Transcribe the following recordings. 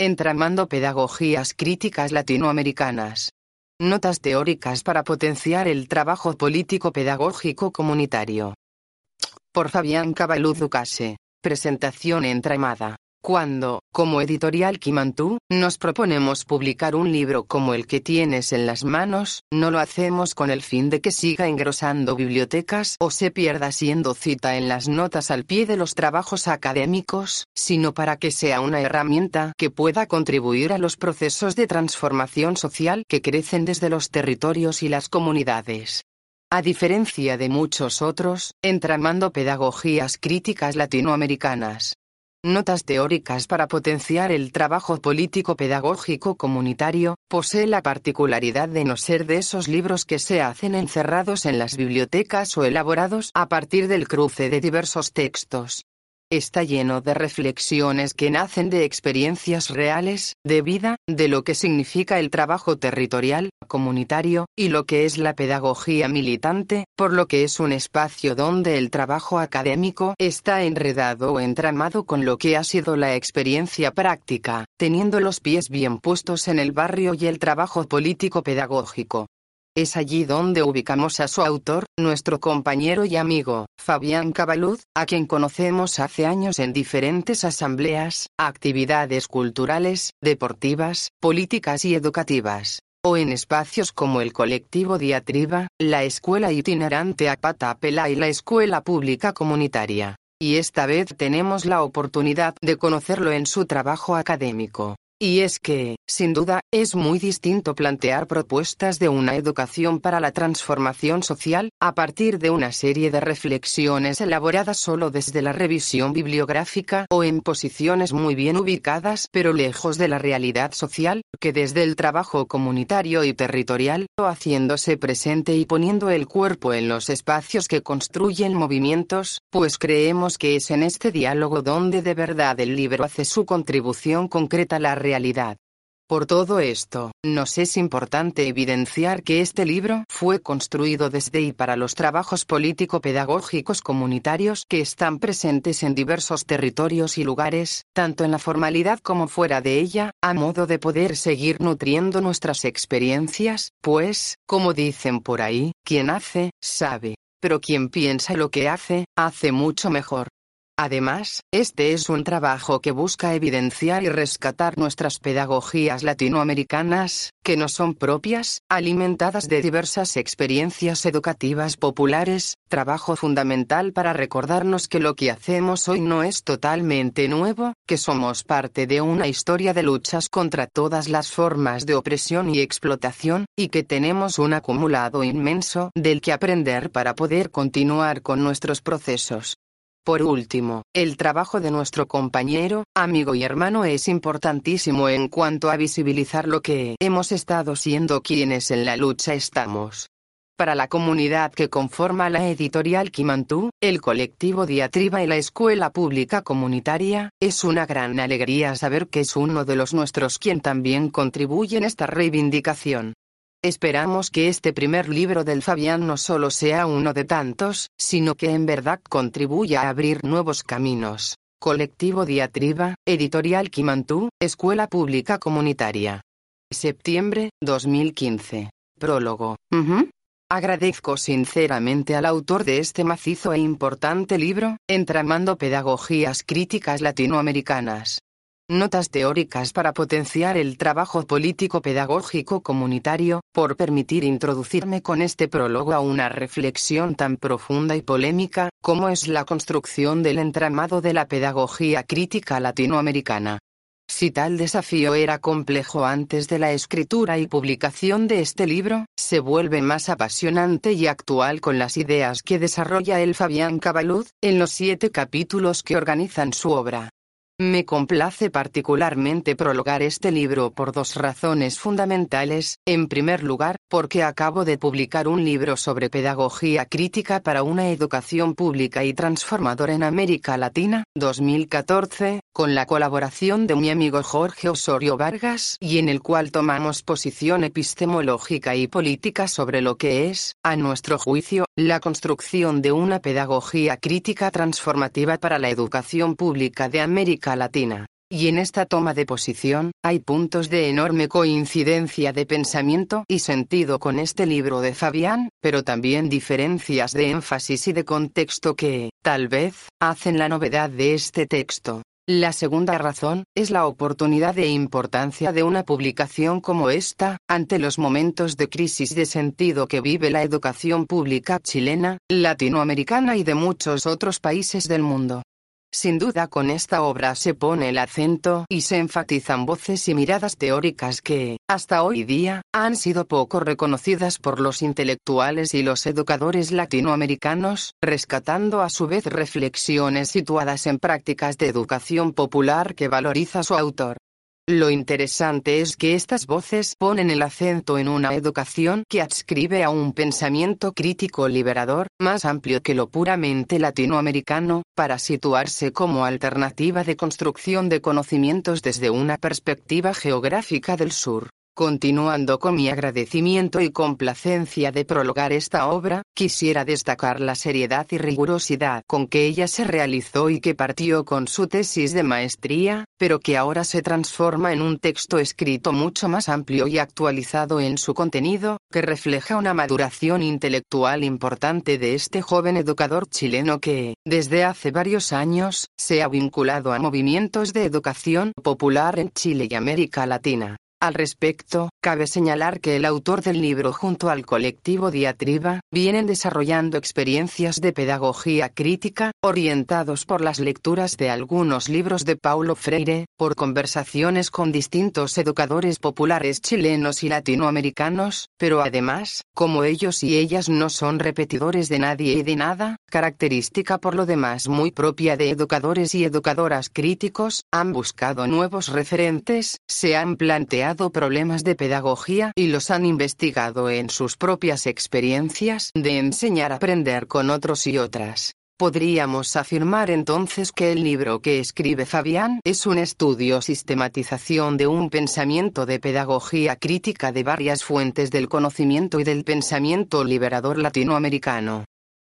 Entramando Pedagogías Críticas Latinoamericanas. Notas teóricas para potenciar el trabajo político pedagógico comunitario. Por Fabián Cabaluz Ducase. Presentación entramada. Cuando, como editorial Kimantú, nos proponemos publicar un libro como el que tienes en las manos, no lo hacemos con el fin de que siga engrosando bibliotecas o se pierda siendo cita en las notas al pie de los trabajos académicos, sino para que sea una herramienta que pueda contribuir a los procesos de transformación social que crecen desde los territorios y las comunidades. A diferencia de muchos otros, entramando pedagogías críticas latinoamericanas, Notas teóricas para potenciar el trabajo político pedagógico comunitario, posee la particularidad de no ser de esos libros que se hacen encerrados en las bibliotecas o elaborados a partir del cruce de diversos textos. Está lleno de reflexiones que nacen de experiencias reales, de vida, de lo que significa el trabajo territorial, comunitario, y lo que es la pedagogía militante, por lo que es un espacio donde el trabajo académico está enredado o entramado con lo que ha sido la experiencia práctica, teniendo los pies bien puestos en el barrio y el trabajo político pedagógico. Es allí donde ubicamos a su autor, nuestro compañero y amigo, Fabián Cabaluz, a quien conocemos hace años en diferentes asambleas, actividades culturales, deportivas, políticas y educativas o en espacios como el colectivo Diatriba, la escuela itinerante Apatapela y la escuela pública comunitaria. Y esta vez tenemos la oportunidad de conocerlo en su trabajo académico. Y es que, sin duda, es muy distinto plantear propuestas de una educación para la transformación social, a partir de una serie de reflexiones elaboradas solo desde la revisión bibliográfica o en posiciones muy bien ubicadas pero lejos de la realidad social, que desde el trabajo comunitario y territorial, o haciéndose presente y poniendo el cuerpo en los espacios que construyen movimientos, pues creemos que es en este diálogo donde de verdad el libro hace su contribución concreta a la realidad por todo esto, nos es importante evidenciar que este libro fue construido desde y para los trabajos político-pedagógicos comunitarios que están presentes en diversos territorios y lugares, tanto en la formalidad como fuera de ella, a modo de poder seguir nutriendo nuestras experiencias, pues, como dicen por ahí, quien hace, sabe, pero quien piensa lo que hace, hace mucho mejor. Además, este es un trabajo que busca evidenciar y rescatar nuestras pedagogías latinoamericanas, que no son propias, alimentadas de diversas experiencias educativas populares, trabajo fundamental para recordarnos que lo que hacemos hoy no es totalmente nuevo, que somos parte de una historia de luchas contra todas las formas de opresión y explotación, y que tenemos un acumulado inmenso del que aprender para poder continuar con nuestros procesos. Por último, el trabajo de nuestro compañero, amigo y hermano es importantísimo en cuanto a visibilizar lo que hemos estado siendo quienes en la lucha estamos. Para la comunidad que conforma la editorial Kimantú, el colectivo Diatriba y la escuela pública comunitaria, es una gran alegría saber que es uno de los nuestros quien también contribuye en esta reivindicación. Esperamos que este primer libro del Fabián no solo sea uno de tantos, sino que en verdad contribuya a abrir nuevos caminos. Colectivo Diatriba, Editorial Kimantú, Escuela Pública Comunitaria. Septiembre, 2015. Prólogo. Agradezco sinceramente al autor de este macizo e importante libro, Entramando Pedagogías Críticas Latinoamericanas, Notas teóricas para potenciar el trabajo político pedagógico comunitario, por permitir introducirme con este prólogo a una reflexión tan profunda y polémica, como es la construcción del entramado de la pedagogía crítica latinoamericana. Si tal desafío era complejo antes de la escritura y publicación de este libro, se vuelve más apasionante y actual con las ideas que desarrolla el Fabián Cabaluz, en los siete capítulos que organizan su obra. Me complace particularmente prologar este libro por dos razones fundamentales. En primer lugar, porque acabo de publicar un libro sobre pedagogía crítica para una educación pública y transformadora en América Latina, 2014, con la colaboración de mi amigo Jorge Osorio Vargas y en el cual tomamos posición epistemológica y política sobre lo que es, a nuestro juicio, la construcción de una pedagogía crítica transformativa para la educación pública de América Latina. Y en esta toma de posición, hay puntos de enorme coincidencia de pensamiento y sentido con este libro de Fabián, pero también diferencias de énfasis y de contexto que, tal vez, hacen la novedad de este texto. La segunda razón, es la oportunidad e importancia de una publicación como esta, ante los momentos de crisis de sentido que vive la educación pública chilena, latinoamericana y de muchos otros países del mundo. Sin duda con esta obra se pone el acento y se enfatizan voces y miradas teóricas que, hasta hoy día, han sido poco reconocidas por los intelectuales y los educadores latinoamericanos, rescatando a su vez reflexiones situadas en prácticas de educación popular que valoriza su autor. Lo interesante es que estas voces ponen el acento en una educación que adscribe a un pensamiento crítico liberador, más amplio que lo puramente latinoamericano, para situarse como alternativa de construcción de conocimientos desde una perspectiva geográfica del sur. Continuando con mi agradecimiento y complacencia de prologar esta obra, quisiera destacar la seriedad y rigurosidad con que ella se realizó y que partió con su tesis de maestría, pero que ahora se transforma en un texto escrito mucho más amplio y actualizado en su contenido, que refleja una maduración intelectual importante de este joven educador chileno que, desde hace varios años, se ha vinculado a movimientos de educación popular en Chile y América Latina. Al respecto, cabe señalar que el autor del libro junto al colectivo Diatriba, vienen desarrollando experiencias de pedagogía crítica, orientados por las lecturas de algunos libros de Paulo Freire, por conversaciones con distintos educadores populares chilenos y latinoamericanos, pero además, como ellos y ellas no son repetidores de nadie y de nada, característica por lo demás muy propia de educadores y educadoras críticos, han buscado nuevos referentes, se han planteado problemas de pedagogía y los han investigado en sus propias experiencias de enseñar a aprender con otros y otras. Podríamos afirmar entonces que el libro que escribe Fabián es un estudio sistematización de un pensamiento de pedagogía crítica de varias fuentes del conocimiento y del pensamiento liberador latinoamericano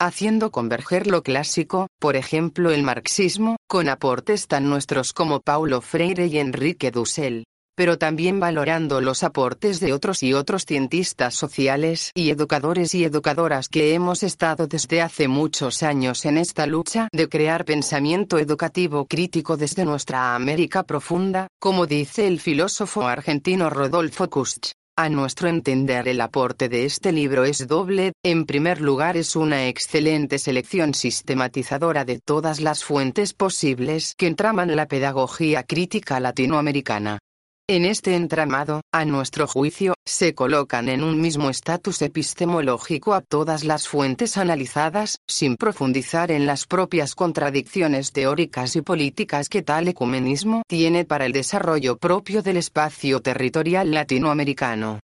haciendo converger lo clásico, por ejemplo el marxismo, con aportes tan nuestros como Paulo Freire y Enrique Dussel pero también valorando los aportes de otros y otros cientistas sociales y educadores y educadoras que hemos estado desde hace muchos años en esta lucha de crear pensamiento educativo crítico desde nuestra América profunda, como dice el filósofo argentino Rodolfo Kusch. A nuestro entender el aporte de este libro es doble, en primer lugar es una excelente selección sistematizadora de todas las fuentes posibles que entraman la pedagogía crítica latinoamericana. En este entramado, a nuestro juicio, se colocan en un mismo estatus epistemológico a todas las fuentes analizadas, sin profundizar en las propias contradicciones teóricas y políticas que tal ecumenismo tiene para el desarrollo propio del espacio territorial latinoamericano.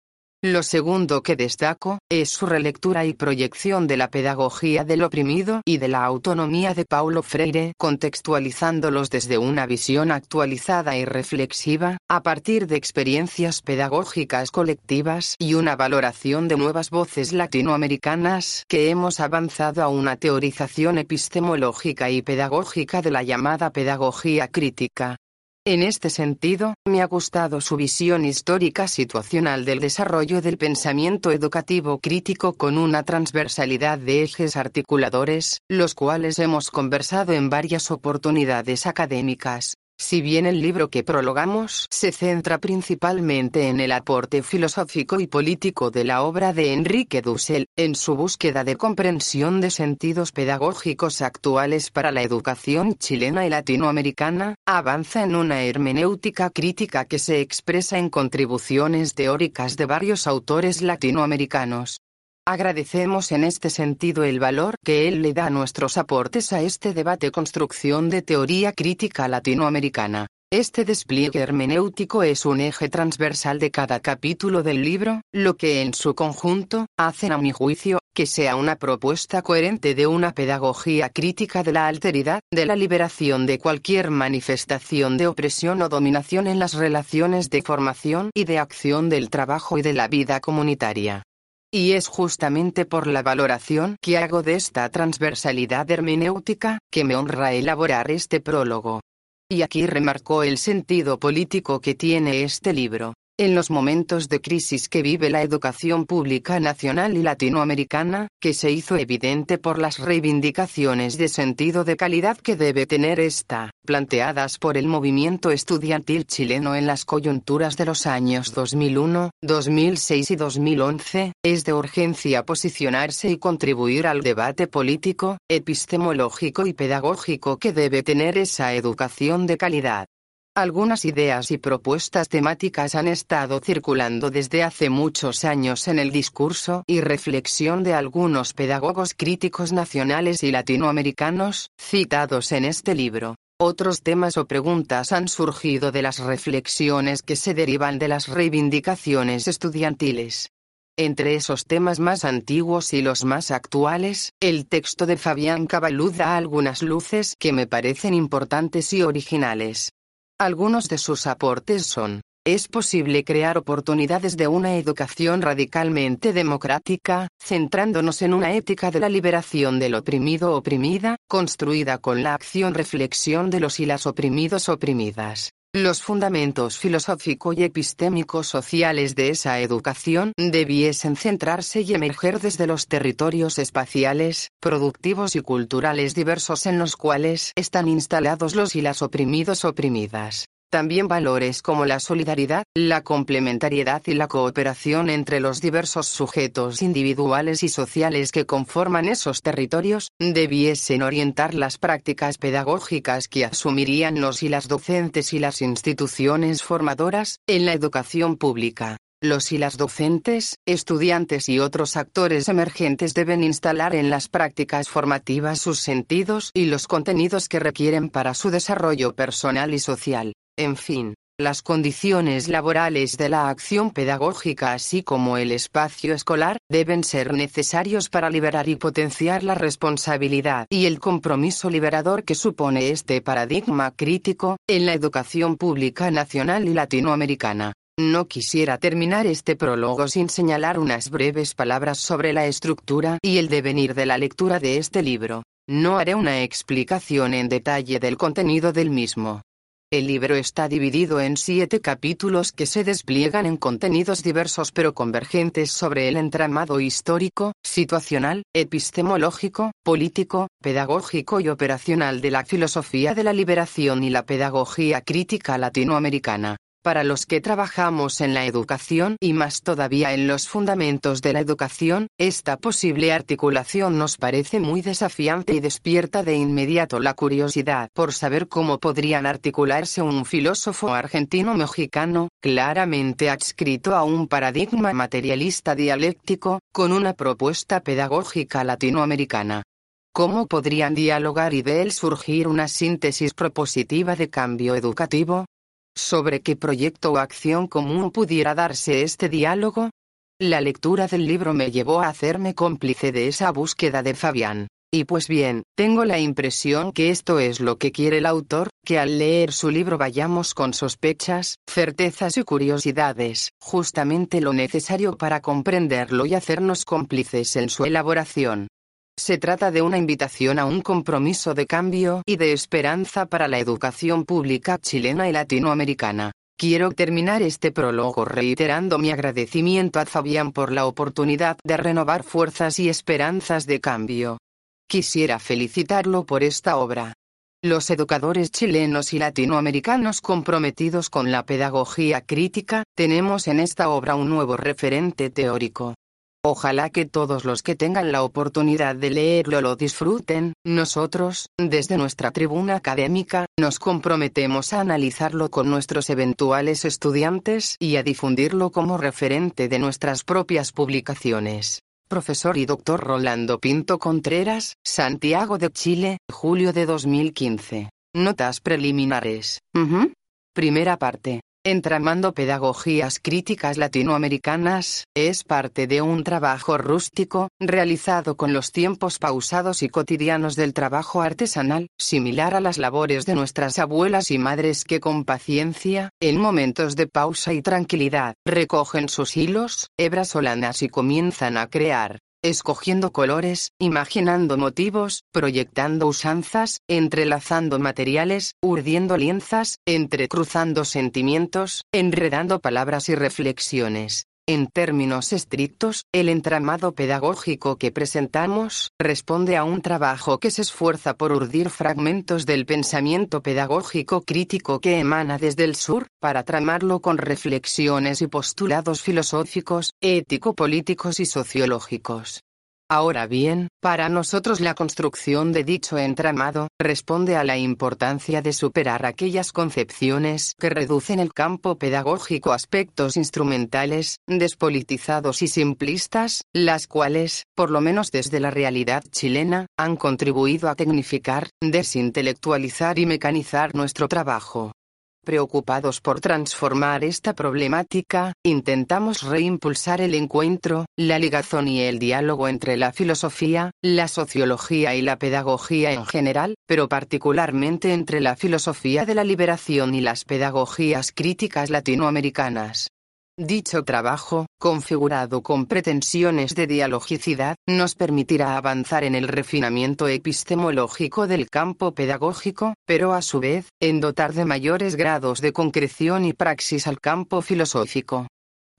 Lo segundo que destaco, es su relectura y proyección de la pedagogía del oprimido y de la autonomía de Paulo Freire, contextualizándolos desde una visión actualizada y reflexiva, a partir de experiencias pedagógicas colectivas y una valoración de nuevas voces latinoamericanas que hemos avanzado a una teorización epistemológica y pedagógica de la llamada pedagogía crítica. En este sentido, me ha gustado su visión histórica situacional del desarrollo del pensamiento educativo crítico con una transversalidad de ejes articuladores, los cuales hemos conversado en varias oportunidades académicas. Si bien el libro que prologamos se centra principalmente en el aporte filosófico y político de la obra de Enrique Dussel, en su búsqueda de comprensión de sentidos pedagógicos actuales para la educación chilena y latinoamericana, avanza en una hermenéutica crítica que se expresa en contribuciones teóricas de varios autores latinoamericanos. Agradecemos en este sentido el valor que él le da a nuestros aportes a este debate construcción de teoría crítica latinoamericana. Este despliegue hermenéutico es un eje transversal de cada capítulo del libro, lo que en su conjunto, hacen a mi juicio, que sea una propuesta coherente de una pedagogía crítica de la alteridad, de la liberación de cualquier manifestación de opresión o dominación en las relaciones de formación y de acción del trabajo y de la vida comunitaria. Y es justamente por la valoración que hago de esta transversalidad hermenéutica, que me honra elaborar este prólogo. Y aquí remarcó el sentido político que tiene este libro. En los momentos de crisis que vive la educación pública nacional y latinoamericana, que se hizo evidente por las reivindicaciones de sentido de calidad que debe tener esta, planteadas por el movimiento estudiantil chileno en las coyunturas de los años 2001, 2006 y 2011, es de urgencia posicionarse y contribuir al debate político, epistemológico y pedagógico que debe tener esa educación de calidad. Algunas ideas y propuestas temáticas han estado circulando desde hace muchos años en el discurso y reflexión de algunos pedagogos críticos nacionales y latinoamericanos, citados en este libro. Otros temas o preguntas han surgido de las reflexiones que se derivan de las reivindicaciones estudiantiles. Entre esos temas más antiguos y los más actuales, el texto de Fabián Cabalud da algunas luces que me parecen importantes y originales. Algunos de sus aportes son, es posible crear oportunidades de una educación radicalmente democrática, centrándonos en una ética de la liberación del oprimido oprimida, construida con la acción-reflexión de los y las oprimidos oprimidas. Los fundamentos filosófico y epistémicos sociales de esa educación debiesen centrarse y emerger desde los territorios espaciales, productivos y culturales diversos en los cuales están instalados los y las oprimidos oprimidas. También valores como la solidaridad, la complementariedad y la cooperación entre los diversos sujetos individuales y sociales que conforman esos territorios, debiesen orientar las prácticas pedagógicas que asumirían los y las docentes y las instituciones formadoras, en la educación pública. Los y las docentes, estudiantes y otros actores emergentes deben instalar en las prácticas formativas sus sentidos y los contenidos que requieren para su desarrollo personal y social. En fin, las condiciones laborales de la acción pedagógica así como el espacio escolar, deben ser necesarios para liberar y potenciar la responsabilidad y el compromiso liberador que supone este paradigma crítico, en la educación pública nacional y latinoamericana. No quisiera terminar este prólogo sin señalar unas breves palabras sobre la estructura y el devenir de la lectura de este libro. No haré una explicación en detalle del contenido del mismo. El libro está dividido en siete capítulos que se despliegan en contenidos diversos pero convergentes sobre el entramado histórico, situacional, epistemológico, político, pedagógico y operacional de la filosofía de la liberación y la pedagogía crítica latinoamericana. Para los que trabajamos en la educación y más todavía en los fundamentos de la educación, esta posible articulación nos parece muy desafiante y despierta de inmediato la curiosidad por saber cómo podrían articularse un filósofo argentino-mexicano, claramente adscrito a un paradigma materialista dialéctico, con una propuesta pedagógica latinoamericana. ¿Cómo podrían dialogar y de él surgir una síntesis propositiva de cambio educativo? ¿Sobre qué proyecto o acción común pudiera darse este diálogo? La lectura del libro me llevó a hacerme cómplice de esa búsqueda de Fabián. Y pues bien, tengo la impresión que esto es lo que quiere el autor, que al leer su libro vayamos con sospechas, certezas y curiosidades, justamente lo necesario para comprenderlo y hacernos cómplices en su elaboración. Se trata de una invitación a un compromiso de cambio y de esperanza para la educación pública chilena y latinoamericana. Quiero terminar este prólogo reiterando mi agradecimiento a Fabián por la oportunidad de renovar fuerzas y esperanzas de cambio. Quisiera felicitarlo por esta obra. Los educadores chilenos y latinoamericanos comprometidos con la pedagogía crítica, tenemos en esta obra un nuevo referente teórico. Ojalá que todos los que tengan la oportunidad de leerlo lo disfruten. Nosotros, desde nuestra tribuna académica, nos comprometemos a analizarlo con nuestros eventuales estudiantes y a difundirlo como referente de nuestras propias publicaciones. profesor y doctor Rolando Pinto Contreras, Santiago de Chile, julio de 2015. Notas preliminares. Primera parte. Entramando Pedagogías Críticas Latinoamericanas, es parte de un trabajo rústico, realizado con los tiempos pausados y cotidianos del trabajo artesanal, similar a las labores de nuestras abuelas y madres que con paciencia, en momentos de pausa y tranquilidad, recogen sus hilos, hebras o lanas y comienzan a crear, escogiendo colores, imaginando motivos, proyectando usanzas, entrelazando materiales, urdiendo lienzas, entrecruzando sentimientos, enredando palabras y reflexiones. En términos estrictos, el entramado pedagógico que presentamos responde a un trabajo que se esfuerza por urdir fragmentos del pensamiento pedagógico crítico que emana desde el sur, para tramarlo con reflexiones y postulados filosóficos, ético-políticos y sociológicos. Ahora bien, para nosotros la construcción de dicho entramado, responde a la importancia de superar aquellas concepciones que reducen el campo pedagógico a aspectos instrumentales, despolitizados y simplistas, las cuales, por lo menos desde la realidad chilena, han contribuido a tecnificar, desintelectualizar y mecanizar nuestro trabajo. Preocupados por transformar esta problemática, intentamos reimpulsar el encuentro, la ligazón y el diálogo entre la filosofía, la sociología y la pedagogía en general, pero particularmente entre la filosofía de la liberación y las pedagogías críticas latinoamericanas. Dicho trabajo, configurado con pretensiones de dialogicidad, nos permitirá avanzar en el refinamiento epistemológico del campo pedagógico, pero a su vez, en dotar de mayores grados de concreción y praxis al campo filosófico.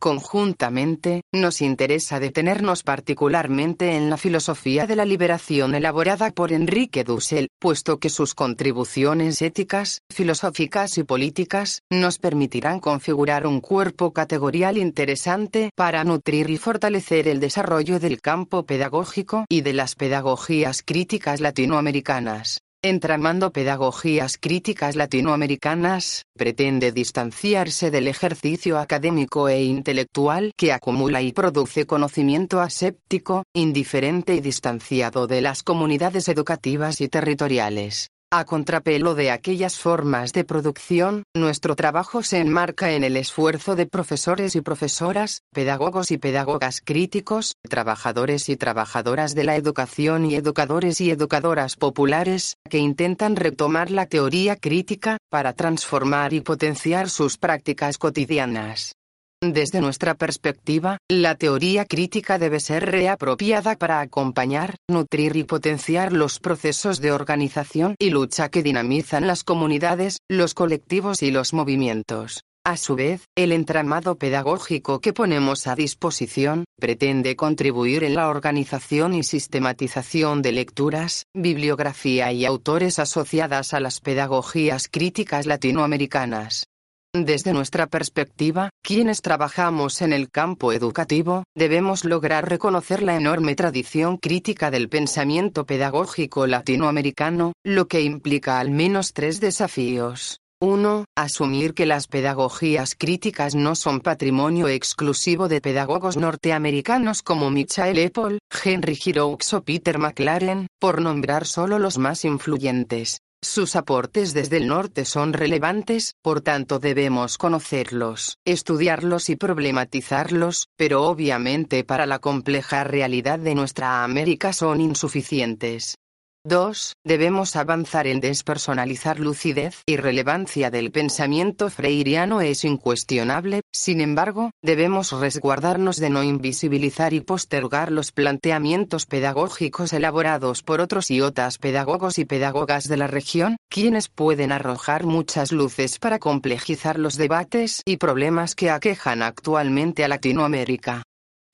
Conjuntamente, nos interesa detenernos particularmente en la filosofía de la liberación elaborada por Enrique Dussel, puesto que sus contribuciones éticas, filosóficas y políticas, nos permitirán configurar un cuerpo categorial interesante para nutrir y fortalecer el desarrollo del campo pedagógico y de las pedagogías críticas latinoamericanas. Entramando Pedagogías Críticas Latinoamericanas, pretende distanciarse del ejercicio académico e intelectual que acumula y produce conocimiento aséptico, indiferente y distanciado de las comunidades educativas y territoriales. A contrapelo de aquellas formas de producción, nuestro trabajo se enmarca en el esfuerzo de profesores y profesoras, pedagogos y pedagogas críticos, trabajadores y trabajadoras de la educación y educadores y educadoras populares, que intentan retomar la teoría crítica, para transformar y potenciar sus prácticas cotidianas. Desde nuestra perspectiva, la teoría crítica debe ser reapropiada para acompañar, nutrir y potenciar los procesos de organización y lucha que dinamizan las comunidades, los colectivos y los movimientos. A su vez, el entramado pedagógico que ponemos a disposición, pretende contribuir en la organización y sistematización de lecturas, bibliografía y autores asociadas a las pedagogías críticas latinoamericanas. Desde nuestra perspectiva, quienes trabajamos en el campo educativo, debemos lograr reconocer la enorme tradición crítica del pensamiento pedagógico latinoamericano, lo que implica al menos tres desafíos. 1. Asumir que las pedagogías críticas no son patrimonio exclusivo de pedagogos norteamericanos como Michael Apple, Henry Giroux o Peter McLaren, por nombrar solo los más influyentes. Sus aportes desde el norte son relevantes, por tanto debemos conocerlos, estudiarlos y problematizarlos, pero obviamente para la compleja realidad de nuestra América son insuficientes. 2. Debemos avanzar en despersonalizar lucidez y relevancia del pensamiento freiriano es incuestionable, sin embargo, debemos resguardarnos de no invisibilizar y postergar los planteamientos pedagógicos elaborados por otros y otras pedagogos y pedagogas de la región, quienes pueden arrojar muchas luces para complejizar los debates y problemas que aquejan actualmente a Latinoamérica.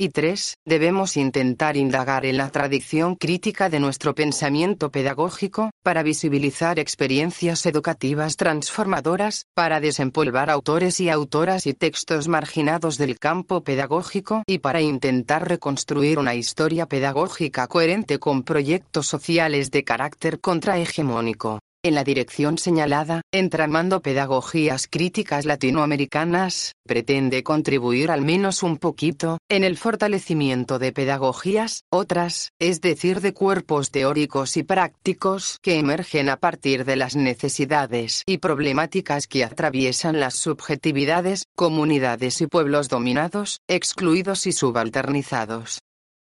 Y 3. Debemos intentar indagar en la tradición crítica de nuestro pensamiento pedagógico, para visibilizar experiencias educativas transformadoras, para desempolvar autores y autoras y textos marginados del campo pedagógico y para intentar reconstruir una historia pedagógica coherente con proyectos sociales de carácter contrahegemónico. En la dirección señalada, entramando pedagogías críticas latinoamericanas, pretende contribuir al menos un poquito, en el fortalecimiento de pedagogías, otras, es decir, de cuerpos teóricos y prácticos que emergen a partir de las necesidades y problemáticas que atraviesan las subjetividades, comunidades y pueblos dominados, excluidos y subalternizados.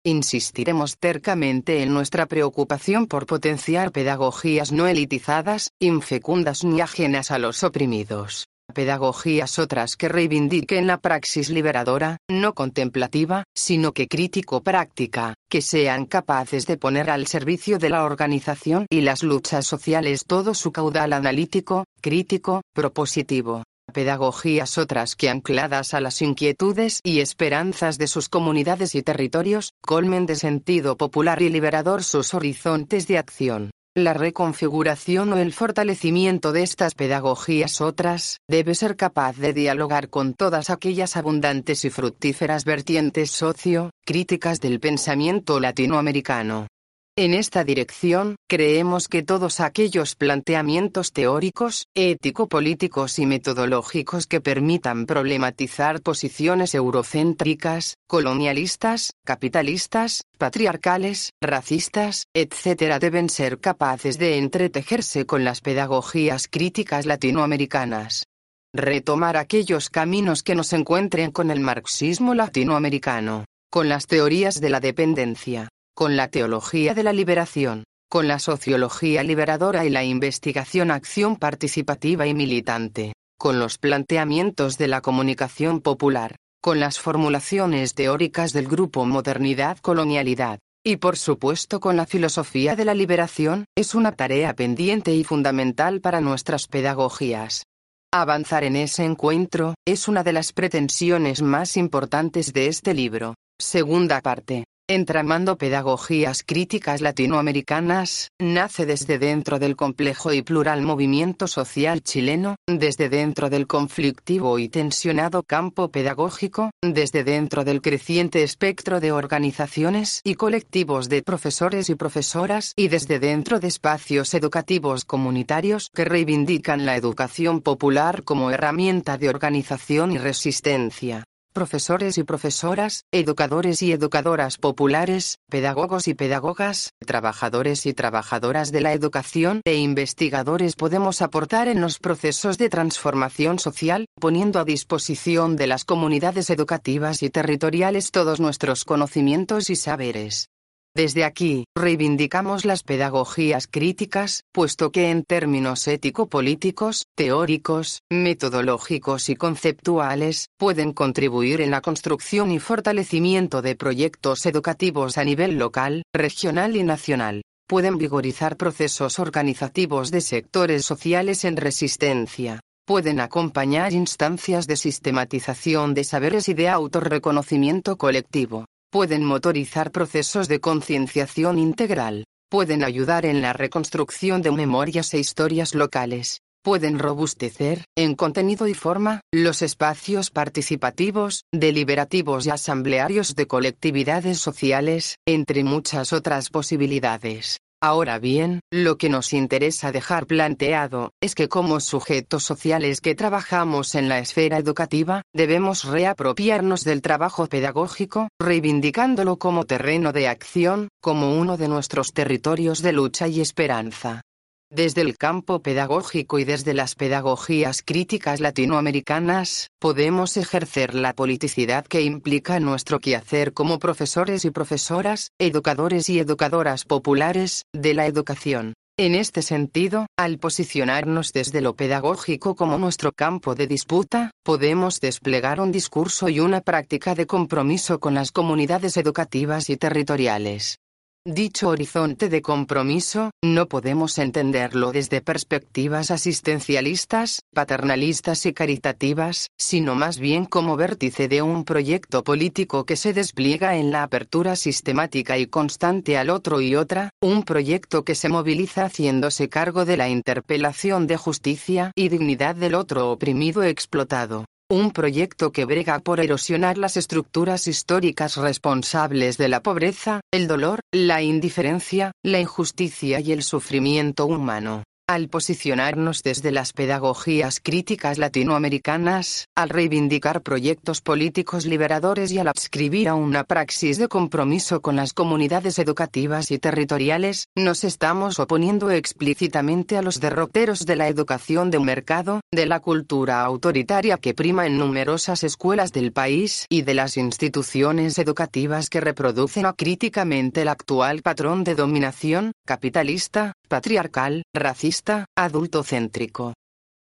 Insistiremos tercamente en nuestra preocupación por potenciar pedagogías no elitizadas, infecundas ni ajenas a los oprimidos. Pedagogías otras que reivindiquen la praxis liberadora, no contemplativa, sino que crítico-práctica, que sean capaces de poner al servicio de la organización y las luchas sociales todo su caudal analítico, crítico, propositivo pedagogías otras que ancladas a las inquietudes y esperanzas de sus comunidades y territorios, colmen de sentido popular y liberador sus horizontes de acción. La reconfiguración o el fortalecimiento de estas pedagogías otras, debe ser capaz de dialogar con todas aquellas abundantes y fructíferas vertientes socio, críticas del pensamiento latinoamericano. En esta dirección, creemos que todos aquellos planteamientos teóricos, ético-políticos y metodológicos que permitan problematizar posiciones eurocéntricas, colonialistas, capitalistas, patriarcales, racistas, etc. deben ser capaces de entretejerse con las pedagogías críticas latinoamericanas. Retomar aquellos caminos que nos encuentren con el marxismo latinoamericano, con las teorías de la dependencia, con la teología de la liberación, con la sociología liberadora y la investigación-acción participativa y militante, con los planteamientos de la comunicación popular, con las formulaciones teóricas del grupo Modernidad-Colonialidad, y por supuesto con la filosofía de la liberación, es una tarea pendiente y fundamental para nuestras pedagogías. Avanzar en ese encuentro, es una de las pretensiones más importantes de este libro. Segunda parte. Entramando Pedagogías Críticas Latinoamericanas, nace desde dentro del complejo y plural movimiento social chileno, desde dentro del conflictivo y tensionado campo pedagógico, desde dentro del creciente espectro de organizaciones y colectivos de profesores y profesoras y desde dentro de espacios educativos comunitarios que reivindican la educación popular como herramienta de organización y resistencia profesores y profesoras, educadores y educadoras populares, pedagogos y pedagogas, trabajadores y trabajadoras de la educación e investigadores podemos aportar en los procesos de transformación social, poniendo a disposición de las comunidades educativas y territoriales todos nuestros conocimientos y saberes. Desde aquí, reivindicamos las pedagogías críticas, puesto que en términos ético-políticos, teóricos, metodológicos y conceptuales, pueden contribuir en la construcción y fortalecimiento de proyectos educativos a nivel local, regional y nacional. Pueden vigorizar procesos organizativos de sectores sociales en resistencia, pueden acompañar instancias de sistematización de saberes y de autorreconocimiento colectivo, pueden motorizar procesos de concienciación integral, pueden ayudar en la reconstrucción de memorias e historias locales, pueden robustecer, en contenido y forma, los espacios participativos, deliberativos y asamblearios de colectividades sociales, entre muchas otras posibilidades. Ahora bien, lo que nos interesa dejar planteado, es que como sujetos sociales que trabajamos en la esfera educativa, debemos reapropiarnos del trabajo pedagógico, reivindicándolo como terreno de acción, como uno de nuestros territorios de lucha y esperanza. Desde el campo pedagógico y desde las pedagogías críticas latinoamericanas, podemos ejercer la politicidad que implica nuestro quehacer como profesores y profesoras, educadores y educadoras populares, de la educación. En este sentido, al posicionarnos desde lo pedagógico como nuestro campo de disputa, podemos desplegar un discurso y una práctica de compromiso con las comunidades educativas y territoriales. Dicho horizonte de compromiso, no podemos entenderlo desde perspectivas asistencialistas, paternalistas y caritativas, sino más bien como vértice de un proyecto político que se despliega en la apertura sistemática y constante al otro y otra, un proyecto que se moviliza haciéndose cargo de la interpelación de justicia y dignidad del otro oprimido explotado. Un proyecto que brega por erosionar las estructuras históricas responsables de la pobreza, el dolor, la indiferencia, la injusticia y el sufrimiento humano. Al posicionarnos desde las pedagogías críticas latinoamericanas, al reivindicar proyectos políticos liberadores y al adscribir a una praxis de compromiso con las comunidades educativas y territoriales, nos estamos oponiendo explícitamente a los derroteros de la educación de mercado, de la cultura autoritaria que prima en numerosas escuelas del país y de las instituciones educativas que reproducen acríticamente el actual patrón de dominación, capitalista, patriarcal, racista, adultocéntrico.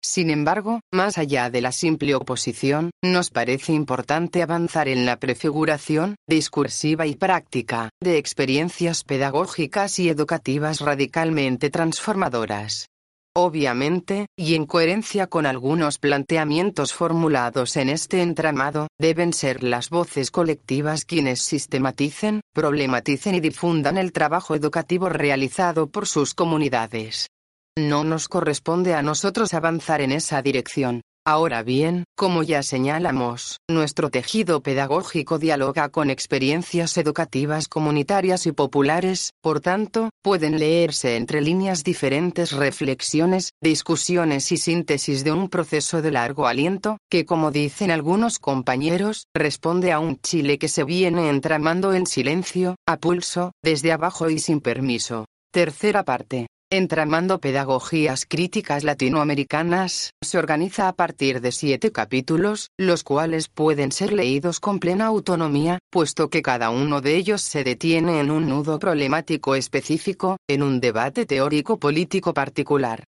Sin embargo, más allá de la simple oposición, nos parece importante avanzar en la prefiguración, discursiva y práctica, de experiencias pedagógicas y educativas radicalmente transformadoras. Obviamente, y en coherencia con algunos planteamientos formulados en este entramado, deben ser las voces colectivas quienes sistematicen, problematicen y difundan el trabajo educativo realizado por sus comunidades. No nos corresponde a nosotros avanzar en esa dirección, Ahora bien, como ya señalamos, nuestro tejido pedagógico dialoga con experiencias educativas comunitarias y populares, por tanto, pueden leerse entre líneas diferentes reflexiones, discusiones y síntesis de un proceso de largo aliento, que como dicen algunos compañeros, responde a un Chile que se viene entramando en silencio, a pulso, desde abajo y sin permiso. Tercera parte. Entramando Pedagogías Críticas Latinoamericanas, se organiza a partir de siete capítulos, los cuales pueden ser leídos con plena autonomía, puesto que cada uno de ellos se detiene en un nudo problemático específico, en un debate teórico político particular.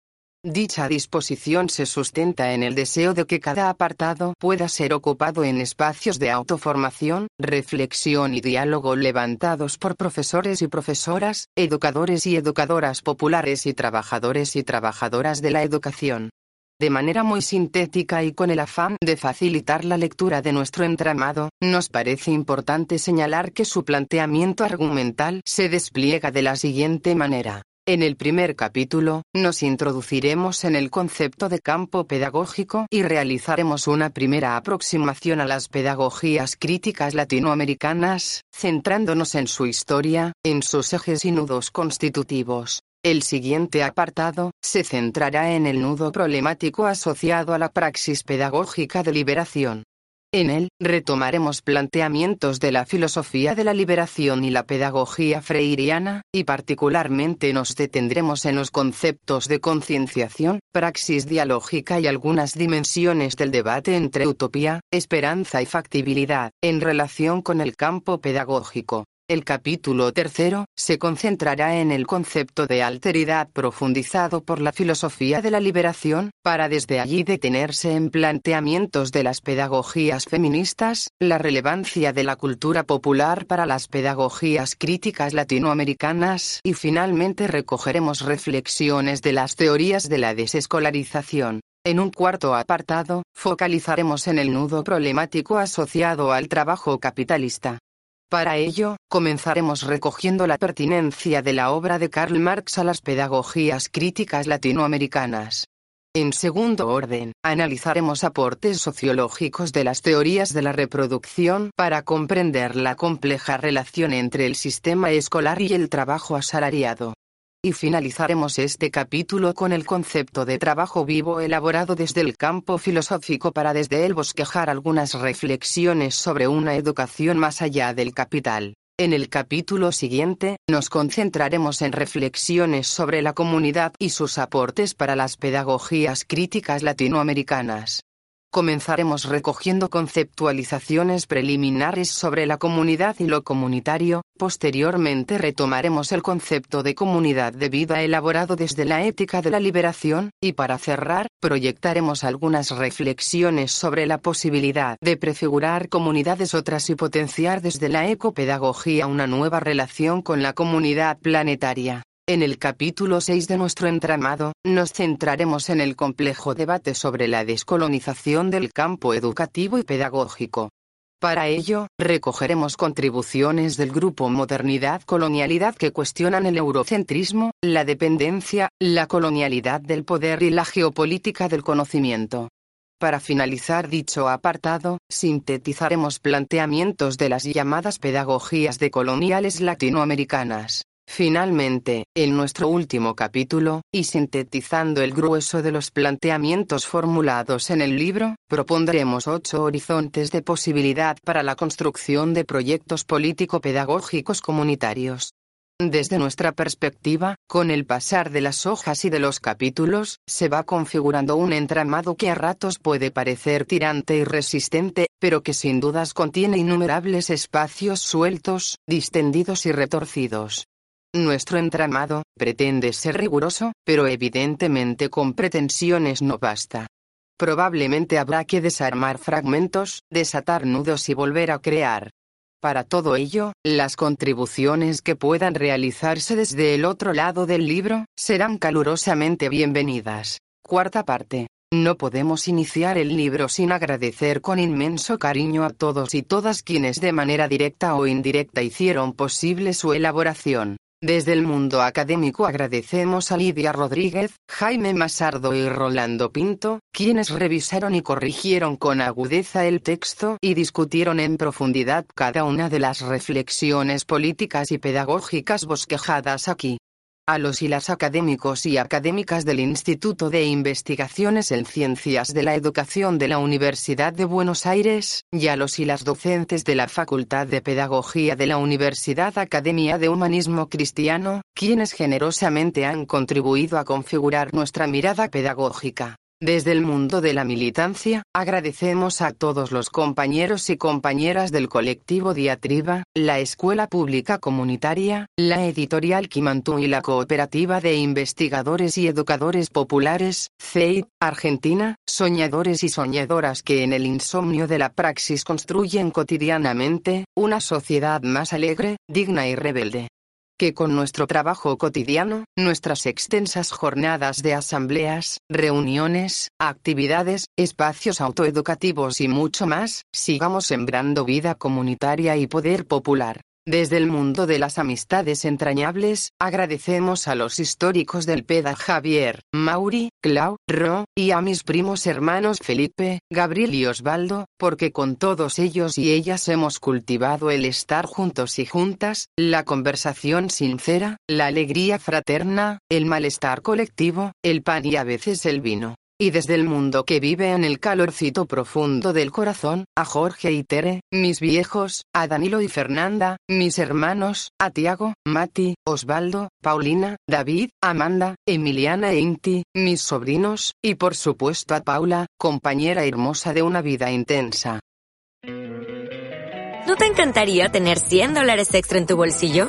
Dicha disposición se sustenta en el deseo de que cada apartado pueda ser ocupado en espacios de autoformación, reflexión y diálogo levantados por profesores y profesoras, educadores y educadoras populares y trabajadores y trabajadoras de la educación. De manera muy sintética y con el afán de facilitar la lectura de nuestro entramado, nos parece importante señalar que su planteamiento argumental se despliega de la siguiente manera. En el primer capítulo, nos introduciremos en el concepto de campo pedagógico y realizaremos una primera aproximación a las pedagogías críticas latinoamericanas, centrándonos en su historia, en sus ejes y nudos constitutivos. El siguiente apartado, se centrará en el nudo problemático asociado a la praxis pedagógica de liberación. En él, retomaremos planteamientos de la filosofía de la liberación y la pedagogía freiriana, y particularmente nos detendremos en los conceptos de concienciación, praxis dialógica y algunas dimensiones del debate entre utopía, esperanza y factibilidad, en relación con el campo pedagógico. El capítulo tercero se concentrará en el concepto de alteridad profundizado por la filosofía de la liberación, para desde allí detenerse en planteamientos de las pedagogías feministas, la relevancia de la cultura popular para las pedagogías críticas latinoamericanas y finalmente recogeremos reflexiones de las teorías de la desescolarización. En un cuarto apartado, focalizaremos en el nudo problemático asociado al trabajo capitalista. Para ello, comenzaremos recogiendo la pertinencia de la obra de Karl Marx a las pedagogías críticas latinoamericanas. En segundo orden, analizaremos aportes sociológicos de las teorías de la reproducción para comprender la compleja relación entre el sistema escolar y el trabajo asalariado. Y finalizaremos este capítulo con el concepto de trabajo vivo elaborado desde el campo filosófico para desde él bosquejar algunas reflexiones sobre una educación más allá del capital. En el capítulo siguiente, nos concentraremos en reflexiones sobre la comunidad y sus aportes para las pedagogías críticas latinoamericanas comenzaremos recogiendo conceptualizaciones preliminares sobre la comunidad y lo comunitario, posteriormente retomaremos el concepto de comunidad de vida elaborado desde la ética de la liberación, y para cerrar, proyectaremos algunas reflexiones sobre la posibilidad de prefigurar comunidades otras y potenciar desde la ecopedagogía una nueva relación con la comunidad planetaria. En el capítulo 6 de nuestro entramado, nos centraremos en el complejo debate sobre la descolonización del campo educativo y pedagógico. Para ello, recogeremos contribuciones del grupo Modernidad-Colonialidad que cuestionan el eurocentrismo, la dependencia, la colonialidad del poder y la geopolítica del conocimiento. Para finalizar dicho apartado, sintetizaremos planteamientos de las llamadas pedagogías decoloniales latinoamericanas. Finalmente, en nuestro último capítulo, y sintetizando el grueso de los planteamientos formulados en el libro, propondremos ocho horizontes de posibilidad para la construcción de proyectos político-pedagógicos comunitarios. Desde nuestra perspectiva, con el pasar de las hojas y de los capítulos, se va configurando un entramado que a ratos puede parecer tirante y resistente, pero que sin dudas contiene innumerables espacios sueltos, distendidos y retorcidos. Nuestro entramado, pretende ser riguroso, pero evidentemente con pretensiones no basta. Probablemente habrá que desarmar fragmentos, desatar nudos y volver a crear. Para todo ello, las contribuciones que puedan realizarse desde el otro lado del libro, serán calurosamente bienvenidas. Cuarta parte. No podemos iniciar el libro sin agradecer con inmenso cariño a todos y todas quienes de manera directa o indirecta hicieron posible su elaboración. Desde el mundo académico agradecemos a Lidia Rodríguez, Jaime Masardo y Rolando Pinto, quienes revisaron y corrigieron con agudeza el texto y discutieron en profundidad cada una de las reflexiones políticas y pedagógicas bosquejadas aquí a los y las académicos y académicas del Instituto de Investigaciones en Ciencias de la Educación de la Universidad de Buenos Aires, y a los y las docentes de la Facultad de Pedagogía de la Universidad Academia de Humanismo Cristiano, quienes generosamente han contribuido a configurar nuestra mirada pedagógica. Desde el mundo de la militancia, agradecemos a todos los compañeros y compañeras del colectivo Diatriba, la Escuela Pública Comunitaria, la Editorial Quimantú y la Cooperativa de Investigadores y Educadores Populares, CEIP, Argentina, soñadores y soñadoras que en el insomnio de la praxis construyen cotidianamente, una sociedad más alegre, digna y rebelde que con nuestro trabajo cotidiano, nuestras extensas jornadas de asambleas, reuniones, actividades, espacios autoeducativos y mucho más, sigamos sembrando vida comunitaria y poder popular. Desde el mundo de las amistades entrañables, agradecemos a los históricos del PEDA Javier, Mauri, Clau, Ro, y a mis primos hermanos Felipe, Gabriel y Osvaldo, porque con todos ellos y ellas hemos cultivado el estar juntos y juntas, la conversación sincera, la alegría fraterna, el malestar colectivo, el pan y a veces el vino y desde el mundo que vive en el calorcito profundo del corazón, a Jorge y Tere, mis viejos, a Danilo y Fernanda, mis hermanos, a Tiago, Mati, Osvaldo, Paulina, David, Amanda, Emiliana e Inti, mis sobrinos, y por supuesto a Paula, compañera hermosa de una vida intensa. ¿No te encantaría tener 100 dólares extra en tu bolsillo?